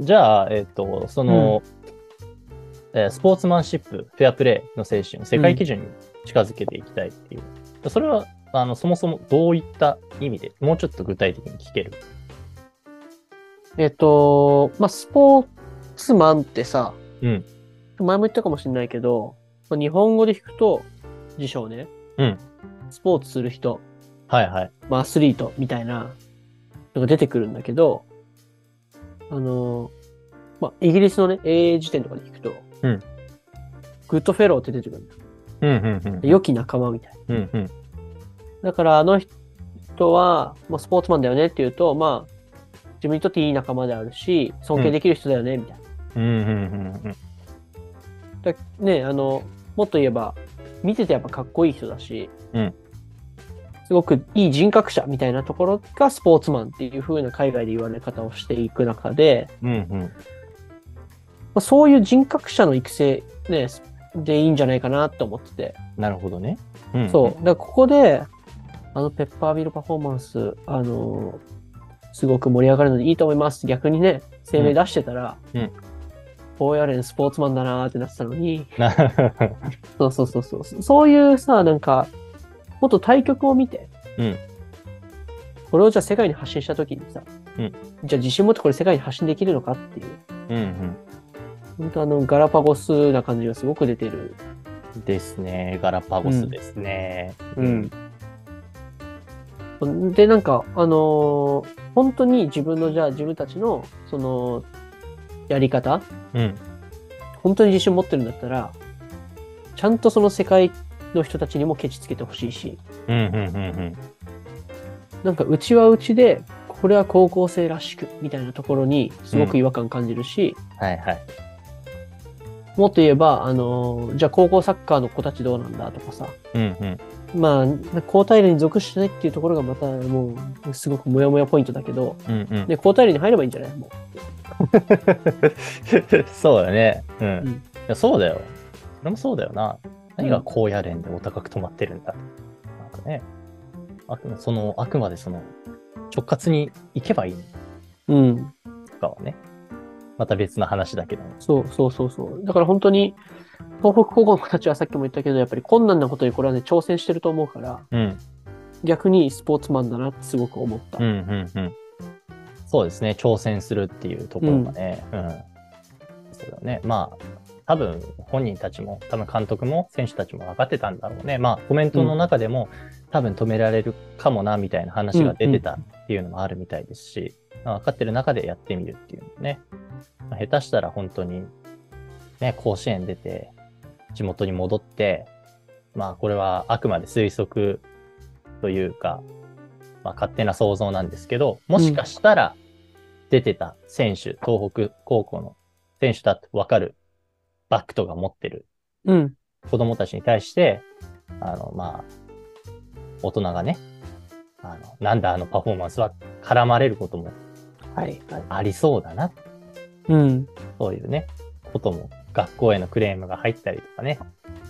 じゃあ、えっ、と、その、えースポーツマンシップ、フェアプレーの精神を世界基準に近づけていきたいっていう。それは、あの、そもそもどういった意味で、もうちょっと具体的に聞ける？えっと、まあ、スポーツマンってさ、うん。前も言ったかもしれないけど、まあ日本語で聞くと、辞書ね。うん。スポーツする人、はいはい。まあ、アスリートみたいなのが出てくるんだけど、あの、まあ、イギリスのね、英辞典とかで聞くと、うんグッドフェローって出てくるんだよ。うんうんうん。良き仲間みたいな。うんうん。だから、あの人は、まあ、スポーツマンだよねっていうと、まあ、自分にとっていい仲間であるし、尊敬できる人だよね、みたいな。うんうんうんうん。だね、あの、もっと言えば、見ててやっぱかっこいい人だし、うんすごくいい人格者みたいなところがスポーツマンっていう風な海外で言われ方をしていく中で、うんうん。まあ、そういう人格者の育成、ね、でいいんじゃないかなと思ってて。なるほどね。うんそう。だからここで、あのペッパービルパフォーマンス、あのすごく盛り上がるのでいいと思います。逆にね、声明出してたら、うん大やれんスポーツマンだなーってなってたのに、なそうそうそうそう。そういうさ、なんか、もっと対局を見て、うんこれをじゃあ世界に発信したときにさ、うんじゃあ自信持ってこれ世界に発信できるのかっていう、うん本当あの、ガラパゴスな感じがすごく出てる。うん。ですね。ガラパゴスですね。うん。で、なんか、あのー本当に自分の、じゃあ自分たちの、その、やり方、うん。本当に自信持ってるんだったら、ちゃんとその世界の人たちにもケチつけてほしいし、うんうんうんうん。なんかうちはうちで、これは高校生らしく、みたいなところにすごく違和感感じるし、はいはい。もっと言えば、あのーじゃあ高校サッカーの子たちどうなんだとかさ、うんうん。まあ、高体連に属してないっていうところがまたもう、すごくモヤモヤポイントだけど、うんうん。で、高体連に入ればいいんじゃない？も そうだね。うん。うんいやそうだよ。それもそうだよな。何が高野連でお高く止まってるんだ。なんかね。あくその、あくまでその、直轄に行けばいいのう。うん。かはね。また別の話だけど。そうそうそうそう。だから本当に、東北高校の子たちはさっきも言ったけど、やっぱり困難なことにこれはね、挑戦してると思うから、うん。逆にスポーツマンだなってすごく思った。うんうんうん。そうですね。挑戦するっていうところがね。うん。そうだね。まあ、多分本人たちも、多分監督も選手たちも分かってたんだろうね。まあ、コメントの中でも、多分止められるかもな、みたいな話が出てたっていうのもあるみたいですし、まあ分かってる中でやってみるっていうのね。まあ下手したら本当に、ね、甲子園出て、地元に戻って、まあ、これはあくまで推測というか、まあ、勝手な想像なんですけど、もしかしたら出てた選手、東北高校の選手だと分かるバックとか持ってるうん。子供たちに対して、あの、まあ、大人がね、あの、なんだあのパフォーマンスは絡まれることもはい。はい。ありそうだな。うん。そういうね、ことも、学校へのクレームが入ったりとかね、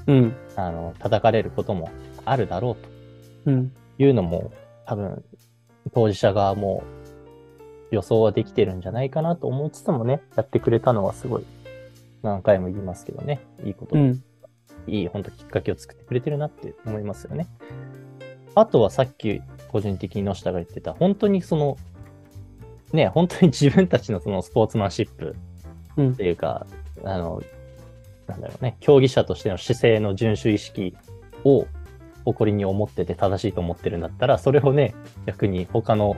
うん。あの、叩かれることもあるだろうとうん。いうのも、多分、当事者側も予想はできてるんじゃないかなと思いつつもね、やってくれたのはすごい、何回も言いますけどね、いいこと、うん。いい、本当きっかけを作ってくれてるなって思いますよね。あとはさっき個人的に野下が言ってた、本当にその、ね、本当に自分たちのそのスポーツマンシップうんっていうか、あの、なんだろうね、競技者としての姿勢の遵守意識を誇りに思ってて正しいと思ってるんだったら、それをね、逆に他の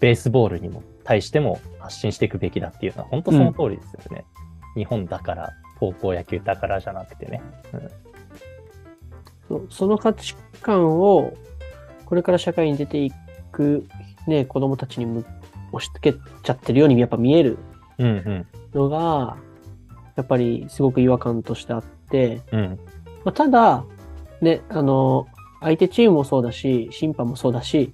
ベースボールにも対しても発信していくべきだっていうのは、本当その通りですよね。日本だから、高校野球だからじゃなくてね。そうその価値観を、これから社会に出ていく、ね、子供たちにむ押し付けちゃってるようにやっぱ見えるうんうん。のが、やっぱりすごく違和感としてあって、うん。まあ、ただ、ね、あの、相手チームもそうだし、審判もそうだし、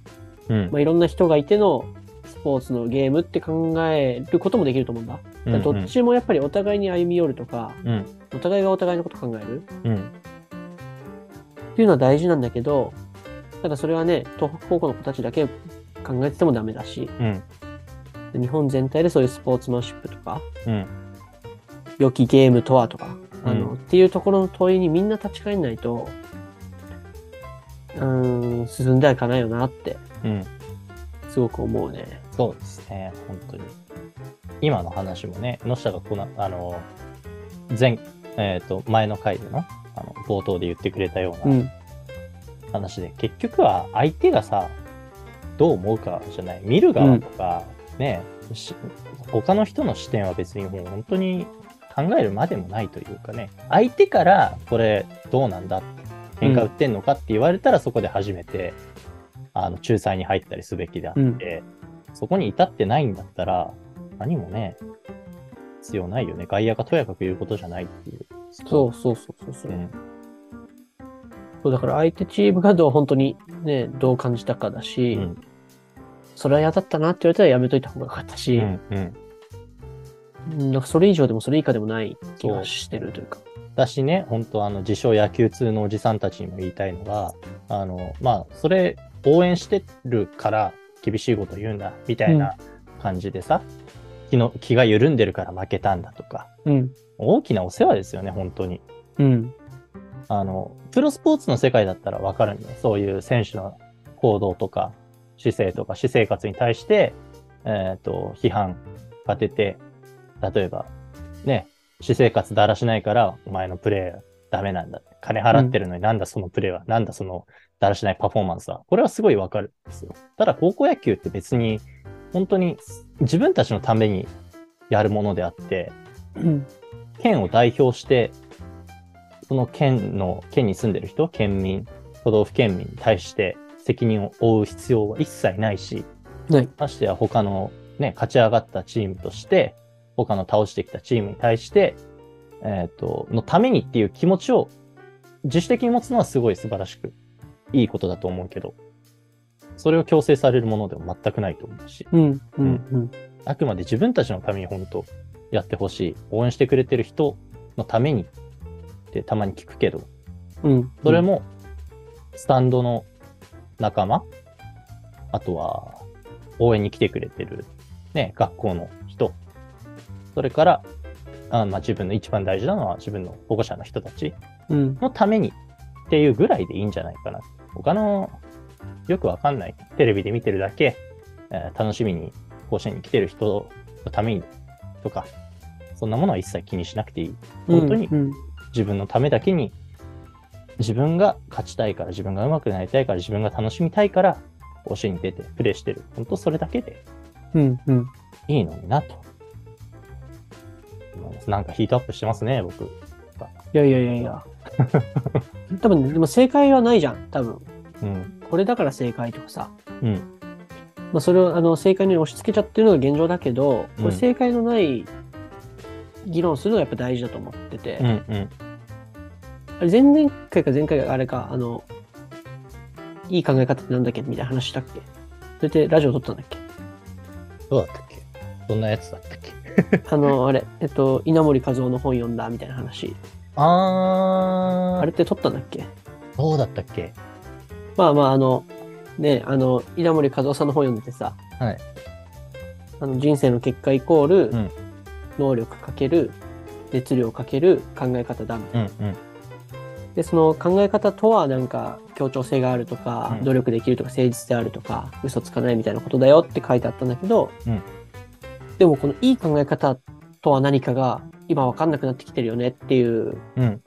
うんまあ、いろんな人がいてのスポーツのゲームって考えることもできると思うんだ。どっちもやっぱりお互いに歩み寄るとか、うん。お互いがお互いのこと考えるうん。っていうのは大事なんだけど、ただそれはね、東北高校の子たちだけ考えててもダメだし、うん。日本全体でそういうスポーツマンシップとか、うん。良きゲームとはとか、あの、うんっていうところの問いにみんな立ち返んないと、うーん、進んではいかないよなって、うん。すごく思うね。そうですね。本当に。今の話もね、野下がこの、あの、前、えっ、と、前の回での、あの、冒頭で言ってくれたようう。なん話で、結局は相手がさ、どう思うかじゃない。見る側とか、ね、し他の人の視点は別にもう本当に考えるまでもないというかね、相手からこれどうなんだ喧嘩売ってんのかって言われたらそこで初めて、あの、仲裁に入ったりすべきであって、そこに至ってないんだったら、何もね、必要ないよね。外野がとやかく言うことじゃないっていう。そうそうそうそうそうう。ん。そうだから相手チームがどう本当にね、どう感じたかだし、うん。それは嫌だったなって言われたらやめといた方がよかったし、うん。うん。うんなんかそれ以上でもそれ以下でもない気がしてるというか。だしね、本当あの、自称野球通のおじさんたちにも言いたいのが、あの、まあ、それ、応援してるから厳しいこと言うんだ、みたいな感じでさ、気の、気が緩んでるから負けたんだとか、うん。大きなお世話ですよね、本当に。うん。あの、プロスポーツの世界だったらわかるんだよ。そういう選手の行動とか、姿勢とか、私生活に対して、えっ、と、批判が出て、例えば、ね、私生活だらしないから、お前のプレーダメなんだ。金払ってるのになんだそのプレーは、なんだそのだらしないパフォーマンスは。これはすごいわかるんですよ。ただ高校野球って別に、本当に自分たちのためにやるものであって、うん。県を代表して、その県の、県に住んでる人、県民、都道府県民に対して責任を負う必要は一切ないし、ない。ましてや他のね、勝ち上がったチームとして、他の倒してきたチームに対して、えっ、と、のためにっていう気持ちを自主的に持つのはすごい素晴らしく、いいことだと思うけど、それを強制されるものでも全くないと思うし、うん。うん。うん。あくまで自分たちのために本当やってほしい。応援してくれてる人のためにってたまに聞くけど、うん。それもスタンドの仲間、あとは応援に来てくれてるね、学校の人、それから、あまあ、自分の一番大事なのは自分の保護者の人たちうん。のためにっていうぐらいでいいんじゃないかな。他のよくわかんないテレビで見てるだけ、えー楽しみに甲子園に来てる人のためにとか、そんなものは一切気にしなくていい。本当にうん。自分のためだけに、自分が勝ちたいから、自分が上手くなりたいから、自分が楽しみたいから、甲子園に出てプレーしてる。本当それだけで。いいのになと。なんかヒートアップしてますね、僕。いやいやいやいや。多分ね、でも正解はないじゃん。多分。うん。これだから正解とかさ。うん。まあ、それをあの正解に押し付けちゃってるのが現状だけど、こうんれ正解のない議論するのがやっぱ大事だと思ってて、うん。うん。あれ前々回か前回かあれか、あの、いい考え方ってなんだっけみたいな話したっけ？それでラジオ撮ったんだっけ？どうだったっけ？どんなやつだったっけ？あの、あれ、えっと、稲森和夫の本読んだみたいな話。あー、あれって撮ったんだっけ？どうだったっけ？まあまあ、あの、ね、あの、稲森和夫さんの本読んでてさ、はい。あの人生の結果イコール、うん能力かける、熱量かける考え方だみたいな。うんうん。で、その考え方とはなんか協調性があるとか、うん努力できるとか誠実であるとか、嘘つかないみたいなことだよって書いてあったんだけど、うんでもこのいい考え方とは何かが今わかんなくなってきてるよねっていううん。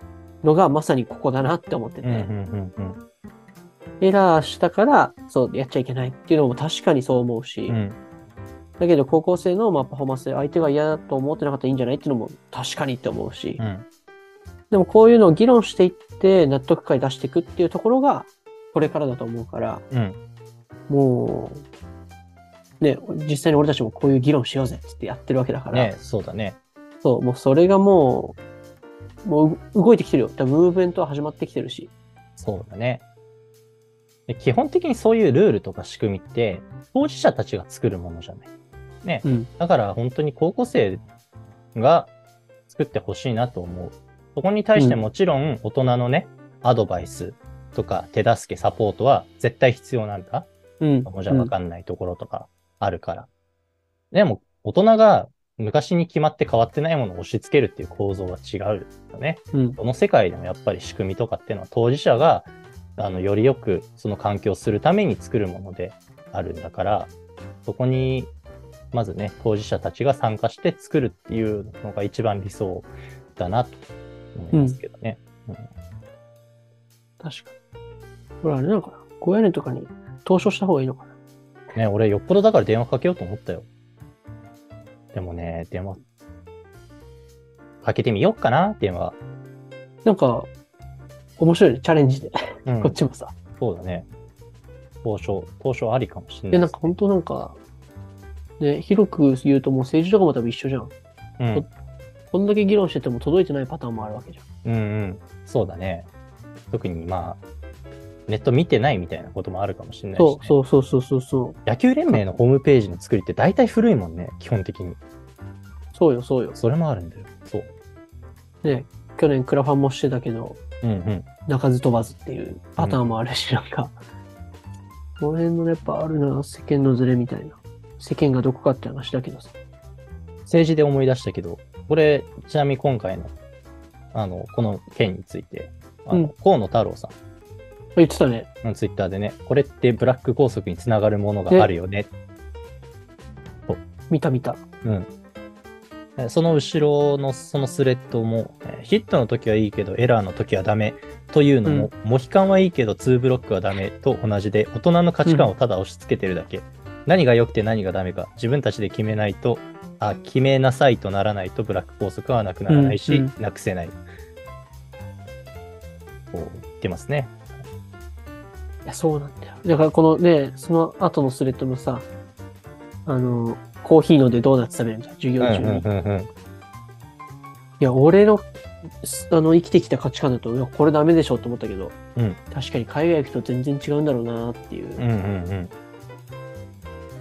のがまさにここだなって思ってて、うんうんうんうん。エラーしたからそうやっちゃいけないっていうのも確かにそう思うし、うん。だけど高校生のまあパフォーマンスで相手が嫌だと思ってなかったらいいんじゃない？っていうのも確かにって思うし、うん。でもこういうのを議論していって納得感出していくっていうところがこれからだと思うから、うん。もう、ね、実際に俺たちもこういう議論しようぜってやってるわけだから、ねそうだね。そう、もうそれがもう、もう動いてきてるよ。多分ムーブメントは始まってきてるし。そうだね。で基本的にそういうルールとか仕組みって、当事者たちが作るものじゃない。ね。うん。だから本当に高校生が作ってほしいなと思う。そこに対してもちろん大人のね、アドバイスとか手助け、サポートは絶対必要なんだ。うん。もじゃわかんないところとかあるから。でも大人が昔に決まって変わってないものを押し付けるっていう構造は違うよね。うん。どの世界でもやっぱり仕組みとかっていうのは当事者があのよりよくその環境をするために作るものであるんだから、そこにまずね、当事者たちが参加して作るっていうのが一番理想だなと思いますけどね。うん確かに。これあれなのかな高野連とかに投書した方がいいのかなね、俺よっぽどだから電話かけようと思ったよ。でもね、電話、かけてみようかな、電話。なんか、面白いね、チャレンジで。うんこっちもさ。そうだね。交渉、交渉ありかもしれで、なないんか本当なんか、ね、広く言うともう政治とかも多分一緒じゃん。うん、こんだけ議論してても届いてないパターンもあるわけじゃん。うんうん。そうだね。特にまあ、ネット見てないみたいなこともあるかもしれないし、ね。そうそうそうそうそうそう。野球連盟のホームページの作りって大体古いもんね、基本的に。そうよ、そうよ。それもあるんだよ。そう。ね、去年クラファンもしてたけど、うんうん。鳴かず飛ばずっていうパターンもあるし、なんか、この辺のやっぱあるな、世間のズレみたいな。世間がどこかって話だけどさ。政治で思い出したけど、これ、ちなみに今回の、あの、この件について、あの、うん河野太郎さ言ってたね。ツイッターでね、これってブラック拘束につながるものがあるよね。見た見た。うん。えその後ろのそのスレッドも、えーヒットの時はいいけどエラーの時はダメというのも、モヒカンはいいけど2ブロックはダメと同じで、大人の価値観をただ押し付けてるだけ。何が良くて何がダメか、自分たちで決めないと、あ、決めなさいとならないとブラック拘束はなくならないし、うんうんなくせない。こう言ってますね。いや、そうなんだよ。だからこのね、その後のスレッドのさ、あの、コーヒー飲んでドーナツ食べるじゃん、授業中に。いうんうんうんや、俺の、すあの、生きてきた価値観だと、いや、これダメでしょって思ったけど、うん確かに海外行くと全然違うんだろうなっていう。うんうんうん。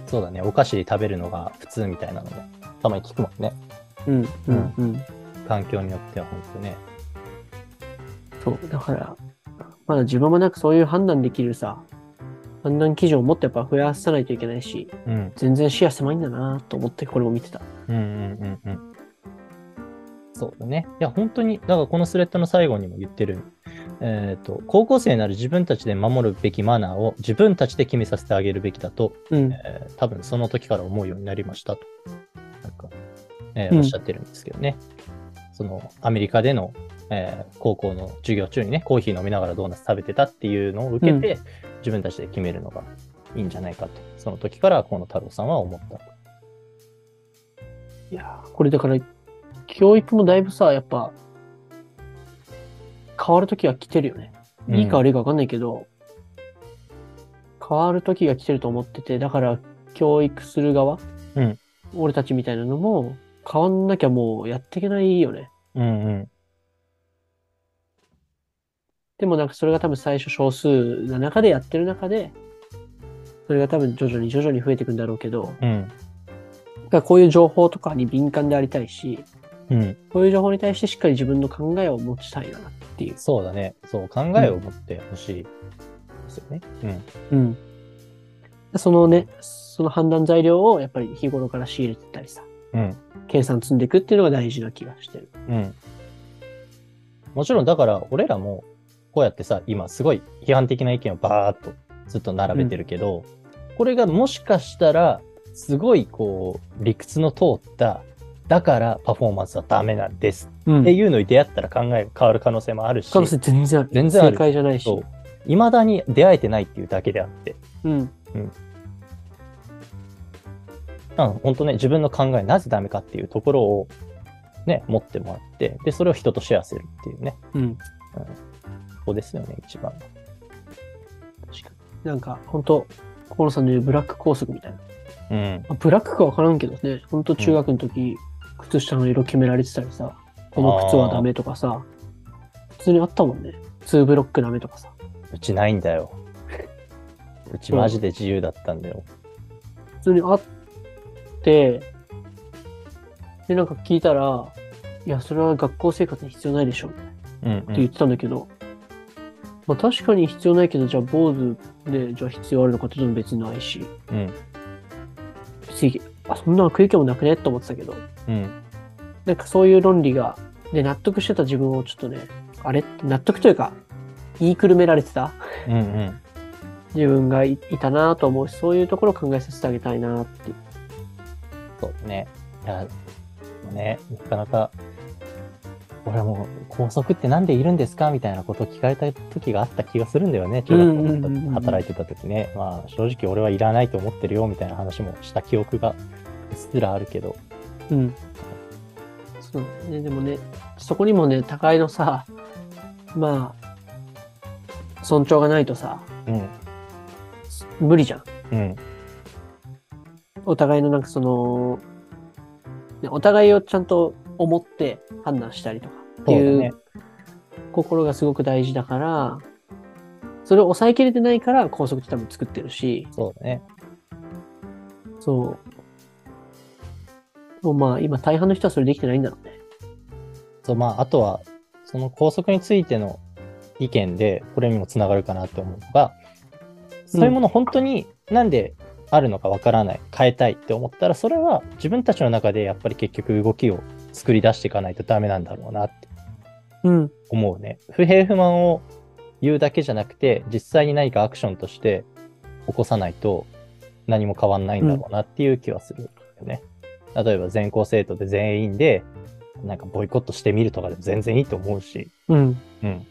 そうだね、お菓子食べるのが普通みたいなのもたまに聞くもんね。うん、うん、うん。環境によっては本当ね。そう、だから、まだ自分もなんかそういう判断できるさ、判断基準をもっとやっぱ増やさないといけないし、うん。全然視野狭いんだなと思ってこれも見てた。うんうんうんうん。そうだね。いや、本当に、だからこのスレッドの最後にも言ってる、えっ、と、高校生なら自分たちで守るべきマナーを自分たちで決めさせてあげるべきだと、うん。えー多分その時から思うようになりましたと、なんか、えーうんおっしゃってるんですけどね。その、アメリカでの、えー高校の授業中にね、コーヒー飲みながらドーナツ食べてたっていうのを受けて、自分たちで決めるのがいいんじゃないかと、その時から河野太郎さんは思ったと。いやーこれだから、教育もだいぶさ、やっぱ、変わるときは来てるよね。いいか悪いか分かんないけど、変わるときが来てると思ってて、だから教育する側、うん俺たちみたいなのも変わんなきゃもうやっていけないよね。うんうん。でもなんかそれが多分最初少数な中でやってる中で、それが多分徐々に徐々に増えていくんだろうけど、うん。だからこういう情報とかに敏感でありたいし、うん。こういう情報に対してしっかり自分の考えを持ちたいなっていう。そうだね。そう、考えを持ってほしいですよね。うん。うん。そのね、その判断材料をやっぱり日頃から仕入れてったりさ、うん。計算積んでいくっていうのが大事な気がしてる。うん。もちろん、だから、俺らも、こうやってさ、今、すごい批判的な意見をバーっとずっと並べてるけど、これがもしかしたら、すごい、こう、理屈の通った、だからパフォーマンスはダメなんですうんっていうのに出会ったら考えが変わる可能性もあるし、可能性全然ある。全然ある正解じゃないし。そう。未だに出会えてないっていうだけであって、うん。うん、本当ね、自分の考え、なぜダメかっていうところを、ね、持ってもらって、で、それを人とシェアするっていうね、うん。ここですよね、一番。確かに。なんか、本当河野さんの言うブラック拘束みたいな。うん。まあブラックかわからんけどね、本当中学の時、靴下の色決められてたりさ、この靴はダメとかさ、普通にあったもんね。2ブロックダメとかさ。うちないんだよ。うちマジで自由だったんだよ。普通にあって、で、なんか聞いたら、いや、それは学校生活に必要ないでしょ、みたいな。うん、って言ってたんだけど、まあ確かに必要ないけど、じゃあ坊主で、じゃあ必要あるのかっていうのも別にないし、うん。別にあ、そんなの食い気もなくねと思ってたけど、うん。なんかそういう論理が、で、納得してた自分をちょっとね、あれ？納得というか、言いくるめられてた？うんうん。自分がいいたなと思うし、そういうところを考えさせてあげたいなっていう。そうだね。いや、ね、なかなか、俺はもう、校則ってなんでいるんですかみたいなことを聞かれた時があった気がするんだよね。中学校で働いてた時ね。まあ、正直俺はいらないと思ってるよ、みたいな話もした記憶がうっすらあるけど。うん。そうだね。でもね、そこにもね、高いのさ、まあ、尊重がないとさ、うん。無理じゃん。うん。お互いのなんかその、ねお互いをちゃんと思って判断したりとかっていう。心がすごく大事だから、それを抑えきれてないから高速って多分作ってるし、そうだね。そう。もうまあ今大半の人はそれできてないんだろうね。そう、まあ、あとは、その校則についての意見で、これにもつながるかなって思うのが、そういうもの本当になんであるのかわからない、変えたいって思ったら、それは自分たちの中でやっぱり結局動きを作り出していかないとダメなんだろうなってうん。思うね。不平不満を言うだけじゃなくて、実際に何かアクションとして起こさないと何も変わんないんだろうなっていう気はするよね。例えば全校生徒で全員で、なんかボイコットしてみるとかでも全然いいと思うし、うん。うん。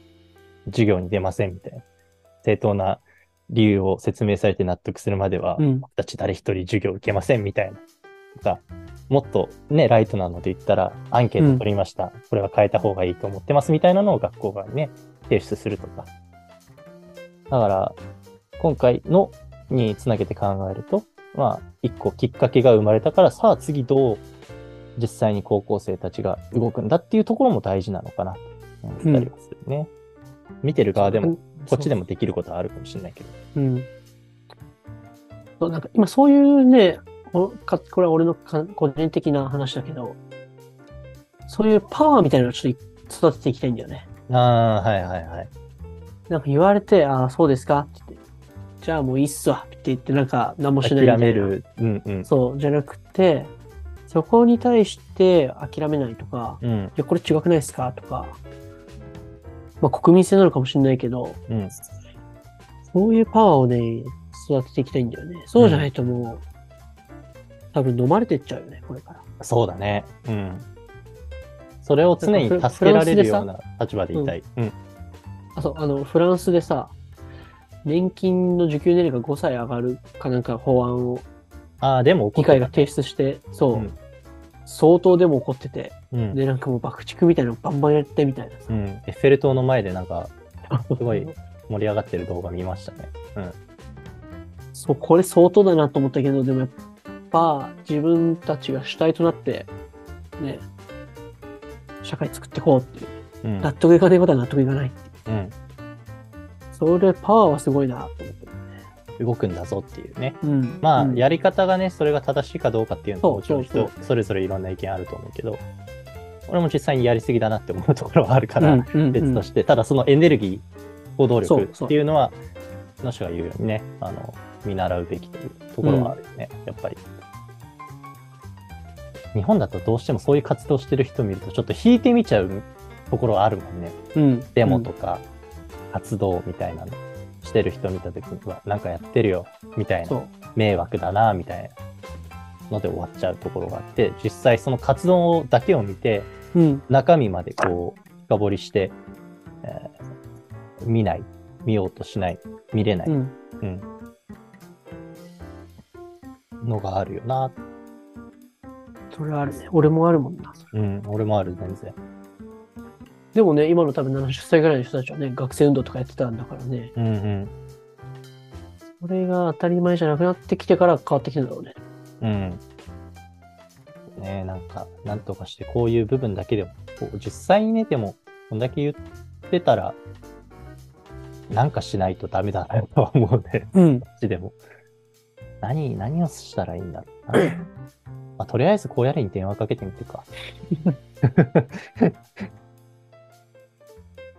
授業に出ませんみたいな。正当な理由を説明されて納得するまでは、うん。僕たち誰一人授業受けませんみたいな。とか、もっとね、ライトなので言ったら、アンケート取りました。これは変えた方がいいと思ってますみたいなのを学校側にね、提出するとか。だから、今回のにつなげて考えると、まあ、一個きっかけが生まれたから、さあ次どう実際に高校生たちが動くんだっていうところも大事なのかなと思ったりはするね。見てる側でも、こっちでもできることはあるかもしれないけど。うん。そうなんか今そういうね、これは俺のか個人的な話だけど、そういうパワーみたいなのをちょっと育てていきたいんだよね。ああ、はいはいはい。なんか言われて、ああ、そうですか？って言って、じゃあもういいっすわって言って、なんか何もしないみたいな諦める。うんうん。そう、じゃなくて、そこに対して諦めないとか、うんいや、これ違くないですか？とか、まあ国民性なのかもしれないけど、うん。そういうパワーをね、育てていきたいんだよね。そうじゃないともう、多分飲まれてっちゃうよね、これから。そうだね。うん。それを常に助けられるような立場でいたい。うん。あ、そう、あの、フランスでさ、年金の受給年齢が5歳上がるかなんか法案をああ、でも議会が提出して、そう、うん相当でも怒ってて、うん。で、なんかもう爆竹みたいなのバンバンやってみたいなさ。うん。エッフェル塔の前でなんか、すごい盛り上がってる動画見ましたね。うん。そう、これ相当だなと思ったけど、でもやっぱ自分たちが主体となって、ね、社会作っていこうっていう。うん。納得いかないことは納得いかないっていう。うん。それパワーはすごいなと思って。動くんだぞっていうね。うん。まあ、うんやり方がね、それが正しいかどうかっていうのはもちろん人それぞれいろんな意見あると思うけど、俺も実際にやりすぎだなって思うところはあるから、別として、ただそのエネルギー、行動力っていうのは、の人が言うようにね、あの、見習うべきというところはあるよね、やっぱり。日本だとどうしてもそういう活動してる人見ると、ちょっと引いてみちゃうところはあるもんね。うん。デモとか、活動みたいなのしてる人見たときには、なんかやってるよ、みたいな。迷惑だな、みたいなので終わっちゃうところがあって、実際その活動だけを見て、うん。中身までこう、深掘りして、えー見ない、見ようとしない、見れない、うん。うん、のがあるよな。それはあるね。俺もあるもんな。うん、俺もある、全然。でもね、今の多分70歳ぐらいの人たちはね、学生運動とかやってたんだからね。うんうん。それが当たり前じゃなくなってきてから変わってきたんだろうね。うん。ねなんか、なんとかしてこういう部分だけでも、こう実際にね、でも、こんだけ言ってたら、なんかしないとダメだなとは思うね。うん。こっちでも。何、何をしたらいいんだろうな。まあ、とりあえずこうやれに電話かけてみてか。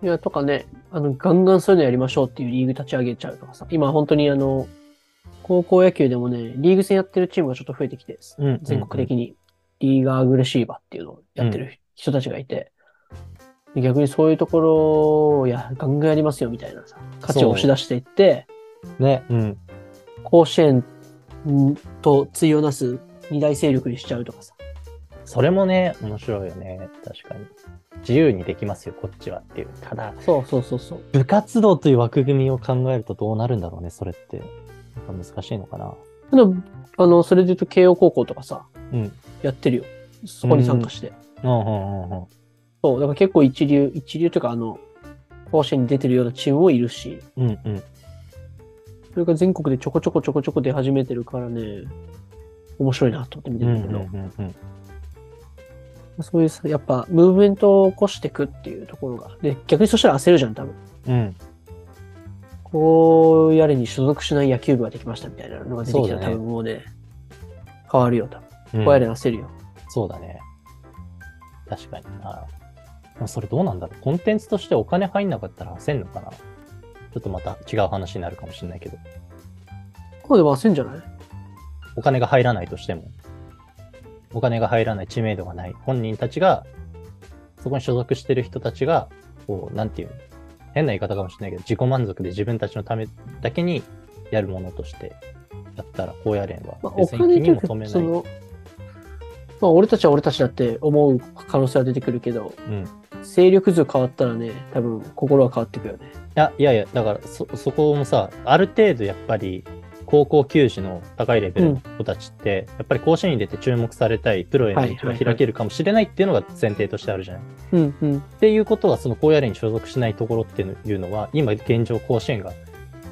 いや、とかね、あの、ガンガンそういうのやりましょうっていうリーグ立ち上げちゃうとかさ、今本当にあの、高校野球でもね、リーグ戦やってるチームがちょっと増えてきて、うん全国的にリーガーアグレシーバーっていうのをやってる人たちがいて、で逆にそういうところをやガンガンやりますよみたいなさ、価値を押し出していって、ね。うん。甲子園と対をなす二大勢力にしちゃうとかさ。それもね、面白いよね。確かに。自由にできますよ、こっちはっていう。ただ、そうそうそうそう。部活動という枠組みを考えるとどうなるんだろうね、それって。なんか難しいのかな。でもあの、それで言うと慶応高校とかさ、うん。やってるよ。そこに参加して。うんうんうんうん。そう、だから結構一流、一流というかあの、甲子園に出てるようなチームもいるし、うんうん。それが全国でちょこちょこちょこちょこ出始めてるからね、面白いなと思って見てうんるんだけど、うんうんそういうさ、やっぱ、ムーブメントを起こしていくっていうところが。で、逆にそしたら焦るじゃん、多分。うん。うん。こうやれに所属しない野球部ができましたみたいなのが出てきたら、ね多分もうね、変わるよ、多分。うんこうやれに焦るよ。そうだね。確かにな。まあそれどうなんだろう。コンテンツとしてお金入んなかったら焦んのかな。ちょっとまた違う話になるかもしれないけど。こうでも焦んじゃない？お金が入らないとしても。お金が入らない知名度がない本人たちが、そこに所属してる人たちが、こう、なんていうの変な言い方かもしれないけど、自己満足で自分たちのためだけにやるものとしてやったら、高野連は別に気に求めない。その、まあ、俺たちは俺たちだって思う可能性は出てくるけど、うん。い勢力図変わったらね、多分心は変わってくよね。や、いやいや、だからそ、そこもさ、ある程度やっぱり、高校球児の高いレベルの子たちって、やっぱり甲子園に出て注目されたい、プロへの道が開けるかもしれないっていうのが前提としてあるじゃない。うんうん。っていうことは、その高野連に所属しないところっていうのは、今現状甲子園が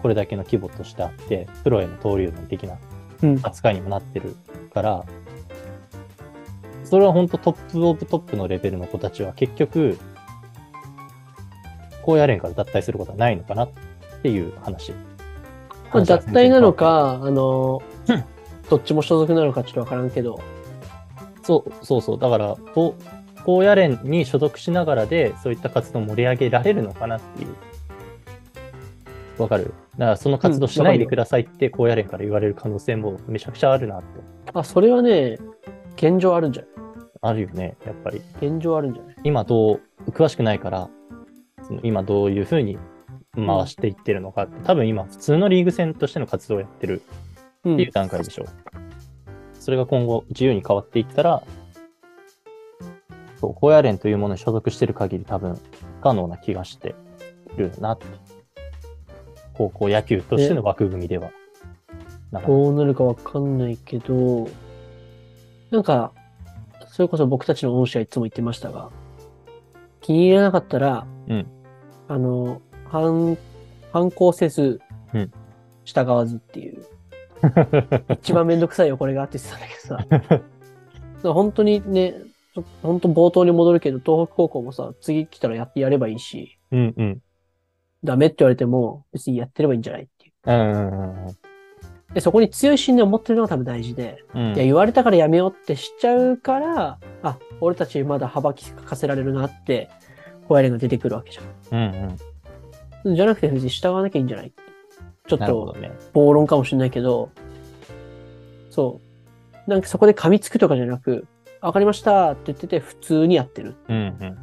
これだけの規模としてあって、プロへの登竜門的なうん。扱いにもなってるから、それは本当トップオブトップのレベルの子たちは結局、高野連から脱退することはないのかなっていう話。まあ、脱退なのか、あのうん、どっちも所属なのかちょっとわからんけど、そう、そうそう。だから、こう高野連に所属しながらで、そういった活動を盛り上げられるのかなっていう。わかる？だから、その活動しないでくださいって、高野連から言われる可能性もめちゃくちゃあるなって。あ、それはね、現状あるんじゃない？あるよね、やっぱり。現状あるんじゃない？今どう、詳しくないから、その今どういうふうに回していってるのかって、多分今、普通のリーグ戦としての活動をやってるうっていう段階でしょう。それが今後自由に変わっていったら、そう、高野連というものに所属してる限り多分不可能な気がしてるなって。高校野球としての枠組みでは。どうなるかわかんないけど、なんか、それこそ僕たちの恩師はいつも言ってましたが、気に入らなかったら、うんあの、反、反抗せずうん、従わずっていう、一番めんどくさいよ、これがって言ってたんだけどさ。本当にね、本当冒頭に戻るけど、東北高校もさ、次来たらやってやればいいし、うんうん。ダメって言われても、別にやってればいいんじゃないっていう。うんうんうんで、そこに強い信念を持ってるのが多分大事で、うん。いや、言われたからやめようってしちゃうから、あ、俺たちまだ幅利かせられるなって、ホヤレンが出てくるわけじゃうんうん。ん。じゃなくて別に従わなきゃいいんじゃない？ちょっとなるほどね。暴論かもしれないけど、そう。なんかそこで噛みつくとかじゃなく、わかりましたって言ってて普通にやってる。うんうん。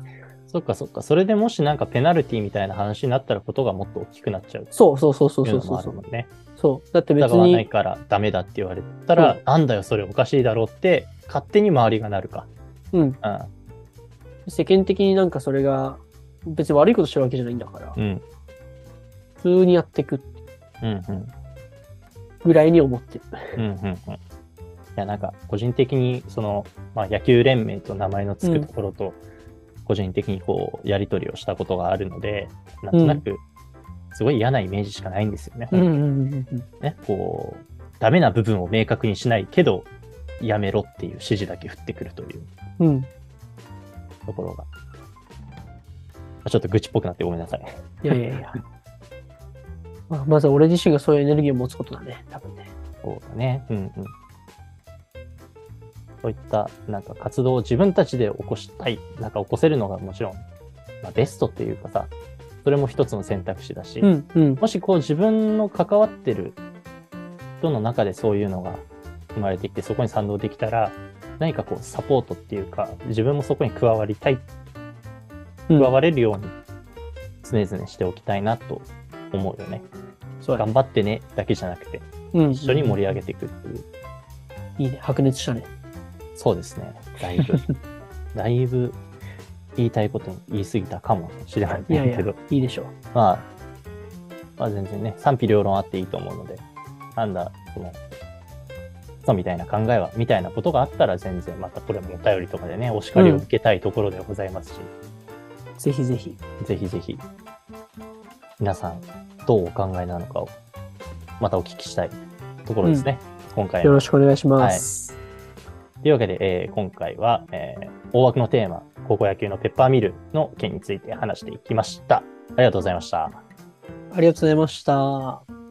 そっかそっか。それでもしなんかペナルティみたいな話になったらことがもっと大きくなっちゃう。そうそうそうそうそうそうあるもんね。そう。だって別従わないに、からダメだって言われたら、うんなんだよそれおかしいだろうって勝手に周りがなるか。うん。うん。世間的になんかそれが、別に悪いことしてるわけじゃないんだから、うん。普通にやっていくうんうん。ぐらいに思ってる。うんうんうん。いや、なんか、個人的に、その、まあ、野球連盟と名前の付くところと、個人的にこう、やり取りをしたことがあるので、なんとなく、すごい嫌なイメージしかないんですよね。うんうんうんうん。ね、こう、ダメな部分を明確にしないけど、やめろっていう指示だけ振ってくるといううん。ところが。あちょっと愚痴っぽくなってごめんなさい。いやいやいや。まあ、まずは俺自身がそういうエネルギーを持つことだね、多分ね。そうだね。うんうん。そういった、なんか活動を自分たちで起こしたい、なんか起こせるのがもちろん、まあ、ベストっていうかさ、それも一つの選択肢だし、うんうん。もしこう自分の関わってる人の中でそういうのが生まれてきて、そこに賛同できたら、何かこうサポートっていうか、自分もそこに加わりたい、うん加われるように常々しておきたいなと思うよね。そう頑張ってねだけじゃなくて、うん一緒に盛り上げていくっていう。いいね。白熱したね。そうですね。だいぶ、だいぶ言いたいことに言い過ぎたかもしれないいやいやけど、、いいでしょう。まあ、まあ全然ね、賛否両論あっていいと思うので、なんだ、その、そうみたいな考えは、みたいなことがあったら全然またこれもお便りとかでね、お叱りを受けたいところでございますし、ぜひぜひ。ぜひぜひ、皆さんどうお考えなのかを、またお聞きしたいところですね。今回はよろしくお願いします。というわけで、えー今回は、えー大枠のテーマ、高校野球のペッパーミルの件について話していきました。ありがとうございました。ありがとうございました。